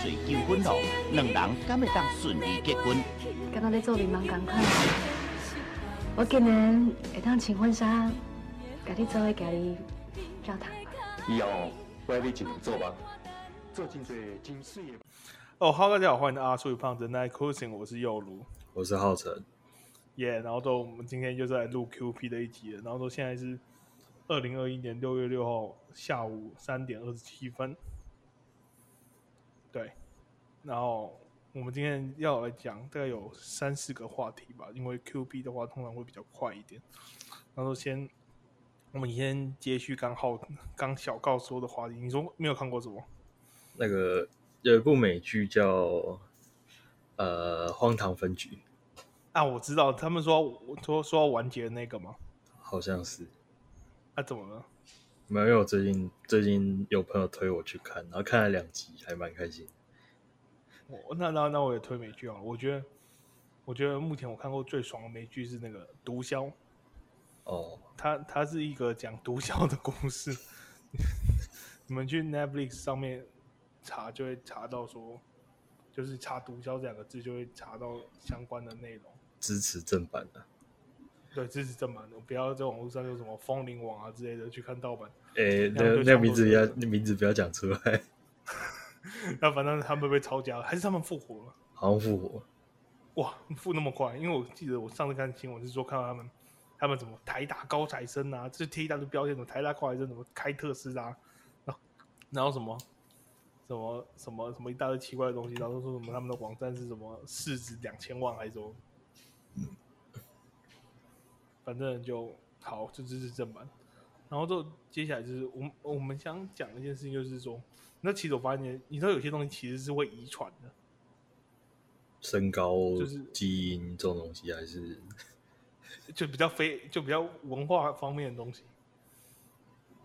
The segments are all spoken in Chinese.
水求婚咯，两人敢会当顺利结婚？在做柠檬赶快，我今年会当请婚纱，给你做个家己教堂。以后我要你尽量做吧，做真多真水的。哦，好，大家好，欢迎阿叔与胖子 Night Cruising，我是佑如，我是浩辰，耶。Yeah, 然后都我们今天就是来录 QP 的一集了，然后都现在是二零二一年六月六号下午三点二十七分。对，然后我们今天要来讲大概有三四个话题吧，因为 Q B 的话通常会比较快一点。然后先，我们先接续刚好刚小告说的话题。你说没有看过什么？那个有一部美剧叫呃《荒唐分局》啊，我知道，他们说说说要完结的那个吗？好像是。啊，怎么了？没有，我最近最近有朋友推我去看，然后看了两集，还蛮开心。我那那那我也推美剧啊，我觉得我觉得目前我看过最爽的美剧是那个《毒枭》。哦，它它是一个讲毒枭的故事。你们去 Netflix 上面查就会查到说，就是查“毒枭”这两个字就会查到相关的内容。支持正版的。对，支持正版的，不要在网络上有什么风铃网啊之类的去看盗版。哎、欸，那那个名字要，那名字不要讲出来。那反正他们被抄家了，还是他们复活了？好像复活。哇，复那么快？因为我记得我上次看新闻是说，看到他们，他们怎么台大高材生啊，这贴一大堆标签，什么台大高材生什么开特斯拉，然后然后什么什么什么什么一大堆奇怪的东西，然后说什么他们的网站是什么市值两千万还是什么？嗯反正就好，就支持正版。然后就接下来就是我们我们想讲的一件事情，就是说，那其实我发现，你知道有些东西其实是会遗传的，身高就是基因这种东西，还是 就比较非就比较文化方面的东西。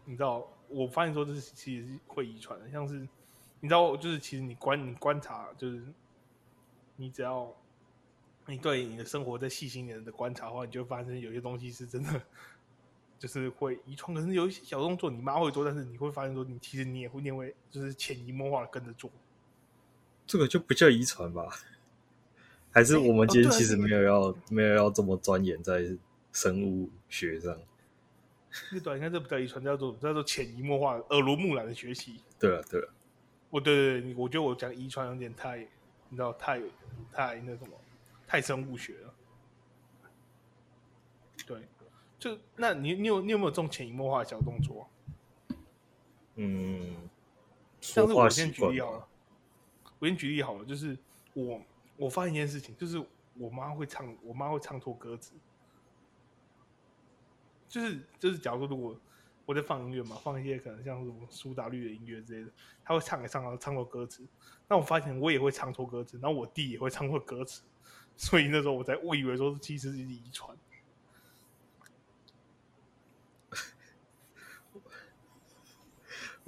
你知道，我发现说这是其实是会遗传的，像是你知道，就是其实你观你观察，就是你只要。你对你的生活再细心一点的观察的话，你就会发现有些东西是真的，就是会遗传。可是有一些小动作你妈会做，但是你会发现说，你其实你也会，念为就是潜移默化的跟着做。这个就不叫遗传吧？还是我们今天其实没有要、没有要这么钻研在生物学上？那短，应该这不叫遗传，叫做叫做潜移默化、耳濡目染的学习。对了对了，我对对对，我觉得我讲遗传有点太，你知道，太太那什么。太生物学了，对，就那你你有你有没有这种潜移默化的小动作？嗯，像是我先举例好了，我先举例好了，就是我我发现一件事情，就是我妈会唱，我妈会唱错歌词，就是就是假如说如果我在放音乐嘛，放一些可能像什么苏打绿的音乐之类的，她会唱一唱，然后唱错歌词，那我发现我也会唱错歌词，然后我弟也会唱错歌词。所以那时候我才误以为说，其实是遗传。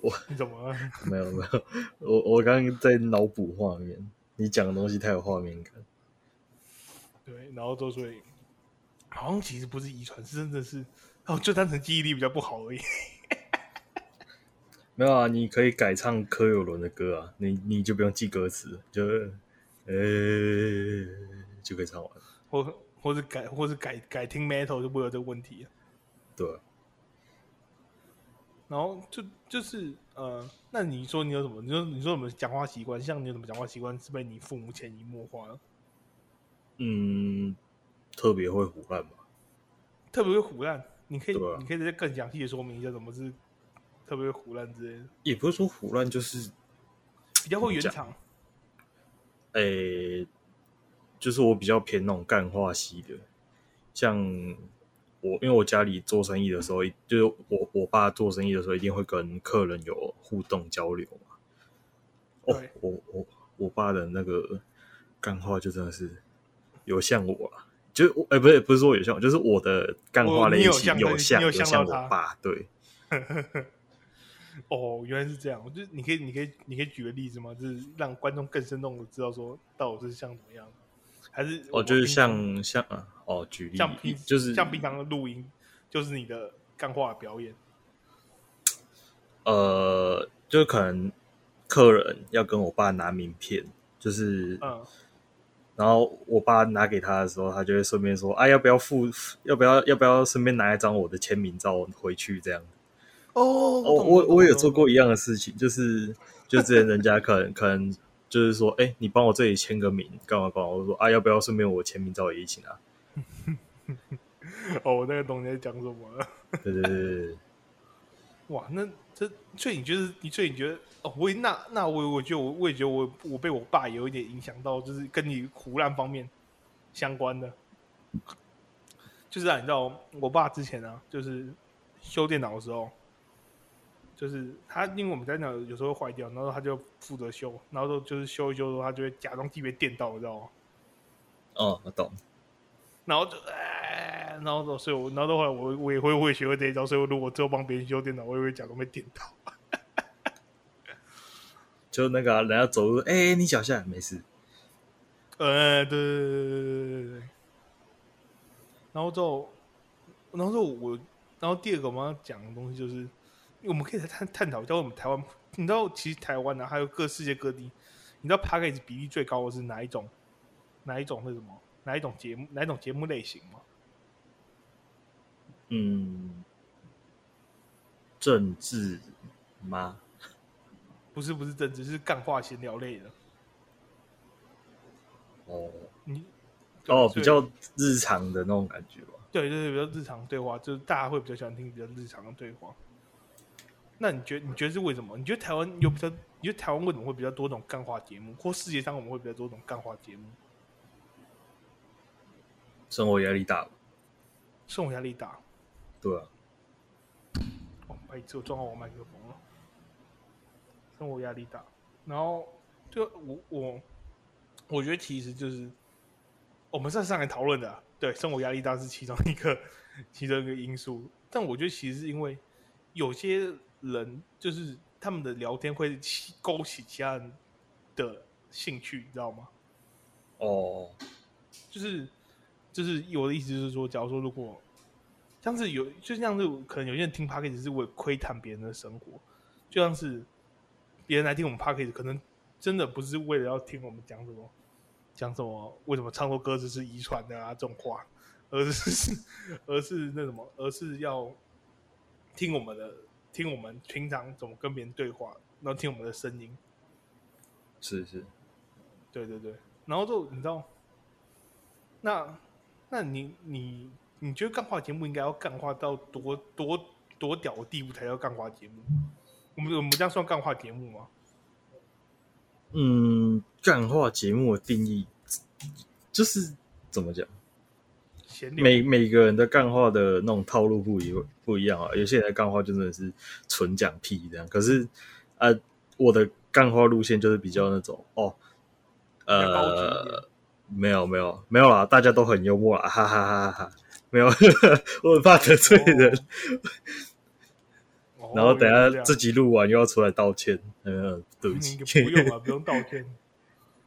我你怎么了？没有没有，我我刚刚在脑补画面，你讲的东西太有画面感。对，然后就所以好像其实不是遗传，是真的是哦，就单纯记忆力比较不好而已。没有啊，你可以改唱柯有伦的歌啊，你你就不用记歌词，就呃。欸就可以唱完，或或者改，或者改改听 metal 就不会有这个问题。对，然后就就是呃，那你说你有什么？你说你说什么讲话习惯？像你有什么讲话习惯是被你父母潜移默化的？嗯，特别会胡乱吧？特别会胡乱？你可以，啊、你可以再更详细的说明一下，什么是特别会胡乱之类的？也不是说胡乱，就是比较会圆场。诶。就是我比较偏那种干话系的，像我，因为我家里做生意的时候，就是我我爸做生意的时候，一定会跟客人有互动交流嘛。哦，我我我爸的那个干话就真的是有像我，就哎、欸，不是不是说有像我，就是我的干话类型有像有像我爸，对。哦，原来是这样，就是你可以你可以你可以举个例子吗？就是让观众更生动的知道说到底是像怎么样。还是哦，就是像像啊，哦，举例，像平就是像平常的录音，就是你的干话表演。呃，就可能客人要跟我爸拿名片，就是嗯，然后我爸拿给他的时候，他就会顺便说：“啊，要不要附？要不要要不要顺便拿一张我的签名照回去？”这样。哦，哦，我我有做过一样的事情，就是就之前人家可能可能就是说：“哎，你帮我这里签个名，干嘛干嘛？”我说：“啊，要不要顺便我签名照也一起拿？” 哦，我那个懂你在讲什么了。对对对对。哇，那这所以你觉得，你所以你觉得，哦，我那那我我觉得我我也觉得我我被我爸有一点影响到，就是跟你胡乱方面相关的，就是啊，你知道我爸之前啊，就是修电脑的时候，就是他因为我们在那有时候会坏掉，然后他就负责修，然后都就是修一修的时候，他就会假装自己被电到，你知道吗？哦，我懂。然后就哎。然后，所以我，然后的话，我我也会会学会这一招。所以，如果之后帮别人修电脑，我也会假装被电到。就那个、啊、人家走路，哎、你脚下没事。呃，对对对对对对对。然后之后，然后之后我，然后第二个我们要讲的东西就是，我们可以来探探讨一下，我们台湾，你知道，其实台湾呢、还有各世界各地，你知道，package 比例最高的是哪一种？哪一种？是什么？哪一种节目？哪一种节目类型吗？嗯，政治吗？不是，不是政治，是干话闲聊类的。哦，你哦，比较日常的那种感觉吧。对对对，比较日常对话，就是大家会比较喜欢听比较日常的对话。那你觉得？你觉得是为什么？你觉得台湾有比较？你觉得台湾为什么会比较多种干话节目？或世界上我们会比较多种干话节目？生活压力大。生活压力大。对啊，哦，哎，只有撞到我麦克风了。生活压力大，然后就我我我觉得其实就是我们上上来讨论的，对，生活压力大是其中一个 其中一个因素。但我觉得其实是因为有些人就是他们的聊天会起勾起其他人的兴趣，你知道吗？哦，就是就是我的意思就是说，假如说如果。像是有，就像是可能有些人听 Podcast 是为了窥探别人的生活，就像是别人来听我们 Podcast 可能真的不是为了要听我们讲什么，讲什么为什么唱错歌词是遗传的啊这种话，而是 而是那什么，而是要听我们的，听我们平常怎么跟别人对话，然后听我们的声音。是是，对对对，然后就你知道，那那你你。你觉得干话节目应该要干话到多多多屌的地步才叫干话节目？我们我们这样算干话节目吗？嗯，干话节目的定义就是怎么讲？每每个人的干话的那种套路不一不一样啊。有些人的干话就真的是纯讲屁这样，可是啊、呃，我的干话路线就是比较那种哦，呃，没有没有没有啦，大家都很幽默啦，哈哈哈哈哈。没有，我很怕得罪人。哦、然后等下自己录完又要出来道歉，嗯，对不起，不用啊，不用道歉。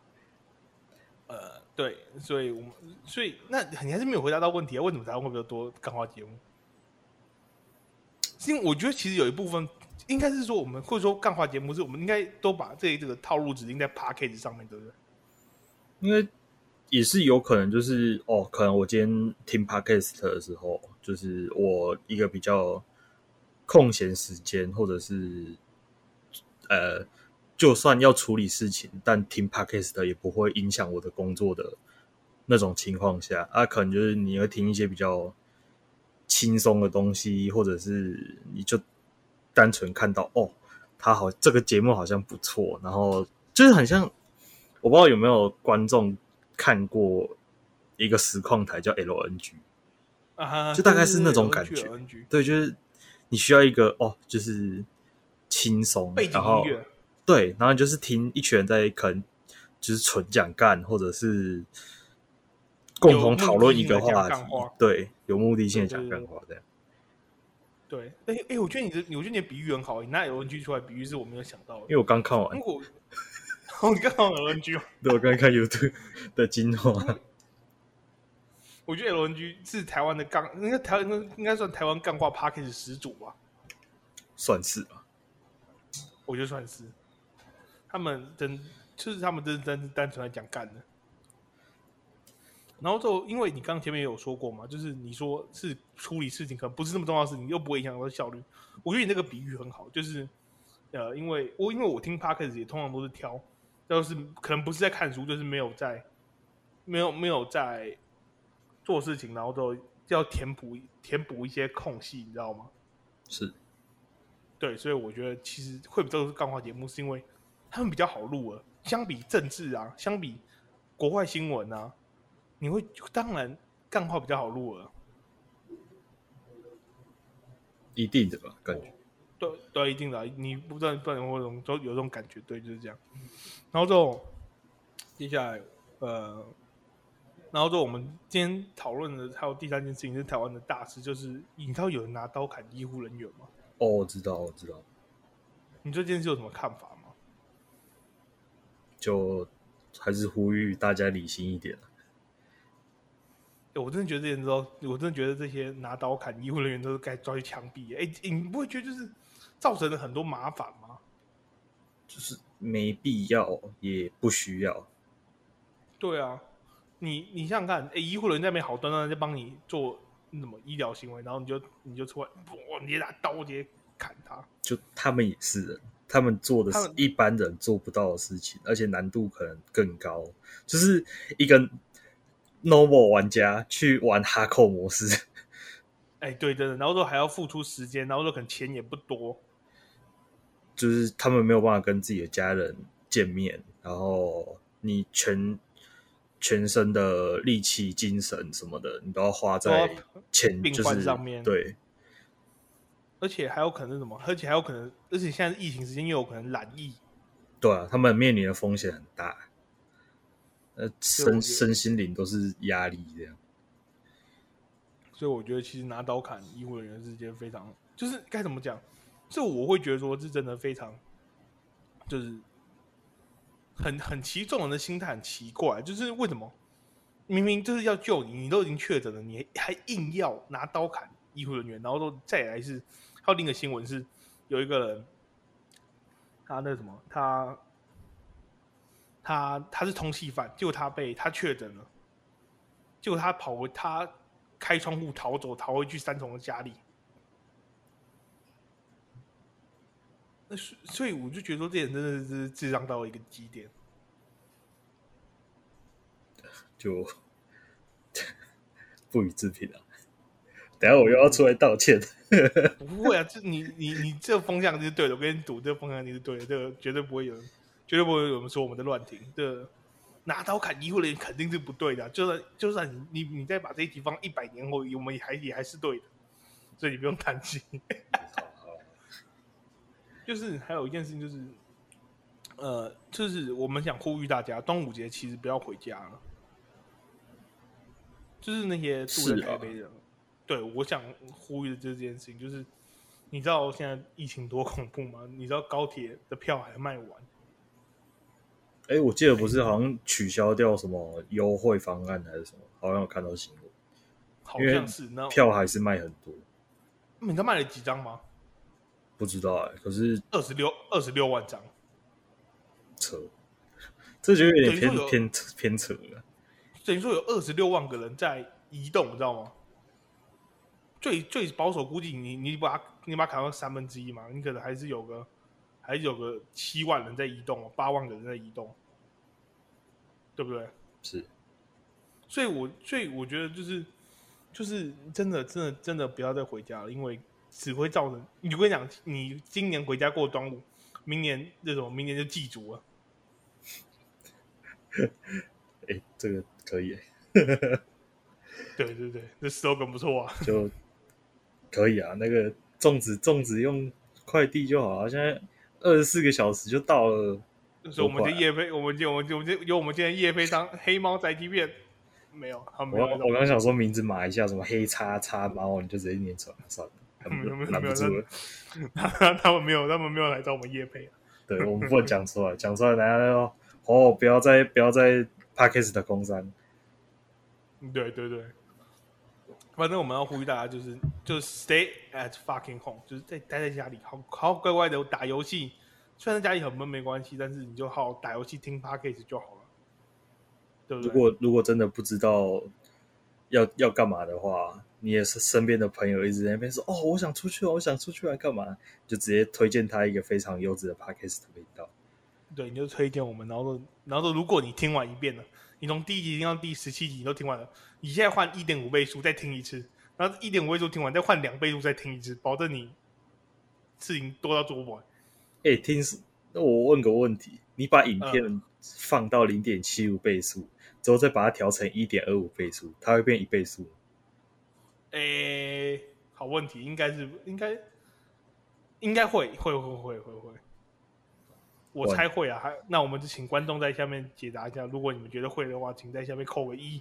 呃，对，所以我们，所以那你还是没有回答到问题啊？为什么台湾会比较多干话节目？因为我觉得其实有一部分应该是说，我们或者说干话节目是我们应该都把这这个套路指定在 p a c k a g e 上面，对不对？因为。也是有可能，就是哦，可能我今天听 podcast 的时候，就是我一个比较空闲时间，或者是呃，就算要处理事情，但听 podcast 也不会影响我的工作的那种情况下，啊，可能就是你会听一些比较轻松的东西，或者是你就单纯看到哦，他好这个节目好像不错，然后就是很像，我不知道有没有观众。看过一个实况台叫 LNG，啊，就大概是那种感觉。对，就是你需要一个哦，就是轻松，然后对，然后就是听一群人在可能就是纯讲干，或者是共同讨论一个话题，对，有目的性的讲干话这样。对，哎哎，我觉得你的，我觉得你的比喻很好，你拿 LNG 出来比喻是我没有想到的，因为我刚看完。哦，你刚好 LNG 吗？对，我刚看 YouTube 的精华。我觉得 LNG 是台湾的干，应该台湾应该算台湾干话 p a c k a g e 始祖吧？算是吧。我觉得算是。他们真就是他们真真是单纯来讲干的。然后就因为你刚前面也有说过嘛，就是你说是处理事情可能不是那么重要的事情，又不会影响到效率。我觉得你那个比喻很好，就是呃，因为我因为我听 p a c k a g e 也通常都是挑，就是可能不是在看书，就是没有在没有没有在做事情，然后都要填补填补一些空隙，你知道吗？是，对，所以我觉得其实会比较是干话节目，是因为他们比较好录了，相比政治啊，相比国外新闻啊。你会当然干话比较好录了，一定的吧？感觉对对，一定的。你不知道不然会有种有这种感觉，对，就是这样。然后之后接下来呃，然后之后我们今天讨论的还有第三件事情是台湾的大事，就是你知道有人拿刀砍医护人员吗？哦，我知道，我知道。你对这件事有什么看法吗？就还是呼吁大家理性一点。我真的觉得这些人都，我真的觉得这些拿刀砍医护人员都是该抓去枪毙。哎，你不会觉得就是造成了很多麻烦吗？就是没必要，也不需要。对啊，你你想想看，哎，医护人员在那边好端端在帮你做什么医疗行为，然后你就你就出来，哇，你拿刀直接砍他。就他们也是人，他们做的是一般人做不到的事情，而且难度可能更高，就是一个。Normal 玩家去玩 Hardcore 模式，哎、欸，对，真的，然后说还要付出时间，然后说可能钱也不多，就是他们没有办法跟自己的家人见面，然后你全全身的力气、精神什么的，你都要花在钱病患上面，对，而且还有可能是什么？而且还有可能，而且现在疫情时间又有可能染疫，对啊，他们面临的风险很大。呃，身身心灵都是压力这样，所以我觉得其实拿刀砍医护人员是件非常，就是该怎么讲？这我会觉得说，是真的非常，就是很很奇，这种人的心态很奇怪，就是为什么明明就是要救你，你都已经确诊了，你还硬要拿刀砍医护人员？然后说再来是，还有另一个新闻是，有一个人，他那什么，他。他他是通缉犯，结果他被他确诊了，结果他跑回他开窗户逃走，逃回去三重的家里。那所所以我就觉得说，这人真的是智障到了一个极点，就不予置评了。等下我又要出来道歉。不会啊，这你你你这个风向就是对的，我跟你赌，这个风向你是对的，这个绝对不会有人。绝对不会有人说我们的乱停，这拿刀砍医护人员肯定是不对的。就算就算你你你再把这一题放一百年后，我们也还也还是对的，所以你不用担心。就是还有一件事情，就是呃，就是我们想呼吁大家，端午节其实不要回家了。就是那些住在台北人，啊、对，我想呼吁的就是这件事情，就是你知道现在疫情多恐怖吗？你知道高铁的票还卖完。哎，我记得不是好像取消掉什么优惠方案还是什么？好像有看到新闻，好像是，那票还是卖很多。你知道卖了几张吗？不知道哎，可是二十六二十六万张，扯，这就有点偏偏偏扯了。等于说有二十六万个人在移动，你知道吗？最最保守估计，你你把它你把它砍到三分之一嘛，你可能还是有个。还有个七万人在移动，八万个人在移动，对不对？是，所以我所以我觉得就是就是真的真的真的不要再回家了，因为只会造成。你跟你讲，你今年回家过端午，明年这种明年就祭祖了。哎，这个可以。对对对，这 slogan 不错啊，就可以啊。那个粽子粽子用快递就好啊，现在。二十四个小时就到了，所以我们就叶飞，我们就我们就我们就由我们今天叶飞当黑猫宅急便，没有，他没有。我我刚想说名字码一下，什么黑叉叉猫，你就直接念出来算了。没有没有没有，他们没有，他们没有来找我们业配。对，我们不能讲出来，讲出来大家要哦，不要再不要再 p a c k a g e 的工伤。对对对。反正我们要呼吁大家，就是就是 stay at fucking home，就是在待在家里，好好乖乖的打游戏、虽然在家里很闷没关系，但是你就好好打游戏听 p a c k a g e 就好了，对不对？如果如果真的不知道要要干嘛的话，你也是身边的朋友一直在那边说哦，我想出去，我想出去来干嘛？就直接推荐他一个非常优质的 Podcast 频道。对，你就推荐我们，然后说，然后说，如果你听完一遍了，你从第一集听到第十七集你都听完了，你现在换一点五倍速再听一次，然后一点五倍速听完再换两倍速再听一次，保证你事情多到做不完。哎，听，那我问个问题，你把影片放到零点七五倍速，嗯、之后再把它调成一点二五倍速，它会变一倍速？诶，好问题，应该是应该应该会会会会会会，我猜会啊。还那我们就请观众在下面解答一下，如果你们觉得会的话，请在下面扣个一。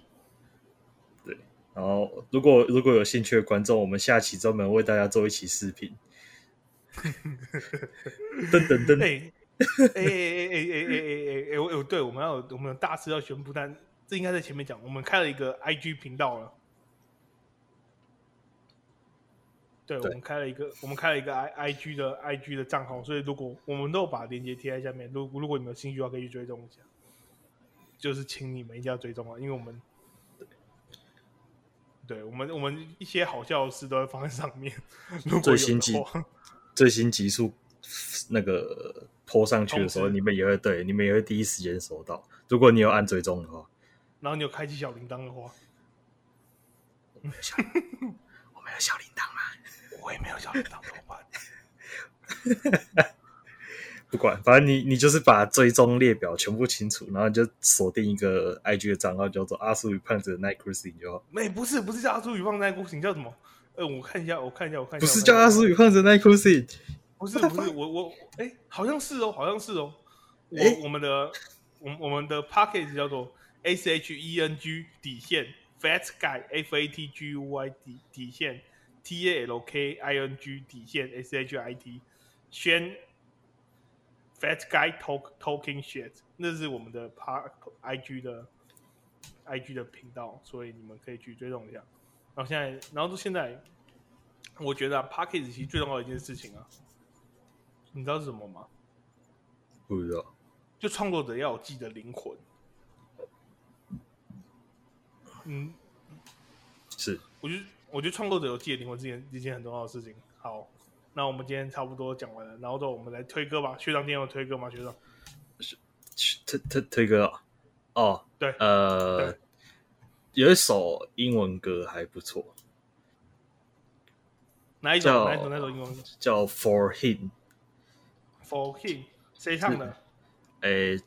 对，然后如果如果有兴趣的观众，我们下期专门为大家做一期视频。噔噔噔！哎哎哎哎哎哎哎哎！我有对，我们要有我们有大事要宣布，但这应该在前面讲，我们开了一个 IG 频道了。对，我们开了一个，我们开了一个 I I G 的 I G 的账号，所以如果我们都把链接贴在下面，如果如果你们有兴趣的话，可以去追踪一下。就是请你们一定要追踪啊，因为我们，对，对我们我们一些好笑的事都会放在上面。如果最新集 最新集数那个 po 上去的时候，你们也会对，你们也会第一时间收到。如果你有按追踪的话，然后你有开启小铃铛的话，我们有小，我们有小铃铛吗？我也没有小铃铛，怎么办？不管，反正你你就是把追踪列表全部清除，然后就锁定一个 IG 的账号，叫做阿叔与胖子的 Night Cruising 就好。没，不是，不是叫阿叔与胖子 Night Cruising，叫什么？呃，我看一下，我看一下，我看一下。不是叫阿叔与胖子 Night Cruising，不是，不是，我我哎，好像是哦，好像是哦。我我们的我我们的 package 叫做 S H E N G 底线 Fat Guy F A T G U Y 底底线。T A L K I N G 底线 S H I T，宣 Fat Guy Talk Talking Shit，那是我们的 Park I G 的 I G 的频道，所以你们可以去追踪一下。然后现在，然后到现在，我觉得啊 Podcast 其实最重要的一件事情啊，你知道是什么吗？不知道。就创作者要有自己的灵魂。嗯，是，我觉得。我觉得创作者有自己的灵魂是件一件很重要的事情。好，那我们今天差不多讲完了，然后就我们来推歌吧。学长今天有推歌吗？学长，推推推歌哦。哦，对，呃对，有一首英文歌还不错。哪一首？哪一首？哪首英文歌？叫 For Him。For Him，谁唱的？诶，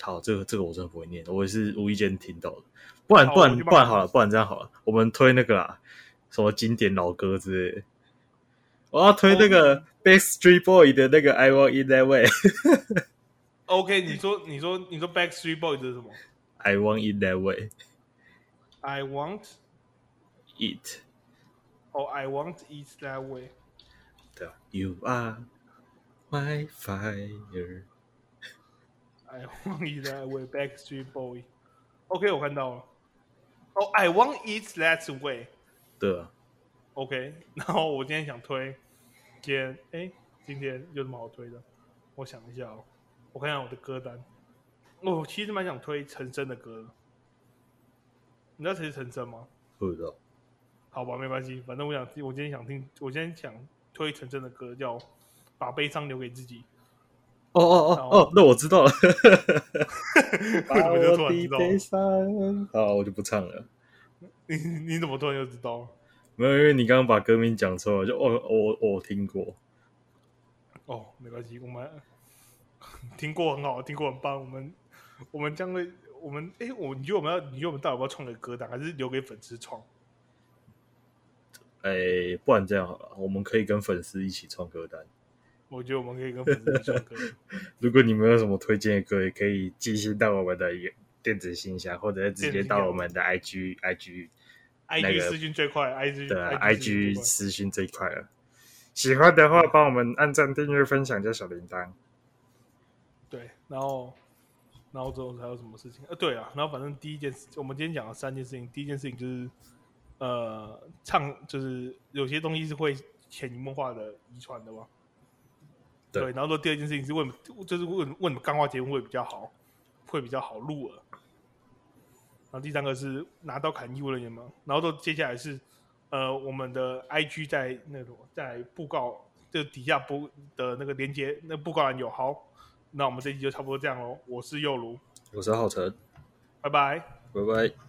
好，这个这个我真的不会念，我也是无意间听到的。不然不然不然好了，不然这样好了，我们推那个啦，什么经典老歌之类的。我要推那个 Backstreet Boy 的那个 I Want It That Way。OK，你说你说你说 Backstreet Boy 这是什么？I Want It That Way。I want it。哦，I want it that way。对啊，You are my fire。I want it that way, Backstreet Boy。OK，我看到了。哦、oh,，I want it that way。对啊。OK，然后我今天想推，今天哎，今天有什么好推的？我想一下哦，我看一下我的歌单。我、哦、其实蛮想推陈升的歌。你知道谁是陈升吗？不知道。好吧，没关系，反正我想，我今天想听，我今天想推陈升的歌，叫《把悲伤留给自己》。哦哦哦哦，那我知道了。把我的悲伤，好，我就不唱了。你你怎么突然就知道？没有，因为你刚刚把歌名讲错了，就哦，我我听过。哦，没关系，我们 听过很好，听过很棒。我们我们将会，我们哎，我你觉得我们要，你觉得我们到底要不要创个歌单，还是留给粉丝创？哎，不然这样好了，我们可以跟粉丝一起创歌单。我觉得我们可以跟粉丝唱歌。如果你们有什么推荐的歌，也可以寄信到我们的电子信箱，或者直接到我们的 IG IG IG 私讯最快，IG 对 IG 私讯最快了。喜欢的话，帮我们按赞、订阅、分享加小铃铛。对，然后然后之后还有什么事情？呃，对啊，然后反正第一件事，我们今天讲了三件事情。第一件事情就是呃，唱就是有些东西是会潜移默化的遗传的嘛。对，然后说第二件事情是问，就是问问什么干话节目会比较好，会比较好录了。然后第三个是拿刀砍医务人员嘛，然后都接下来是呃我们的 IG 在那种在布告就底下布的那个连接，那布告栏有。好，那我们这集就差不多这样喽。我是右如，我是浩辰，拜拜，拜拜。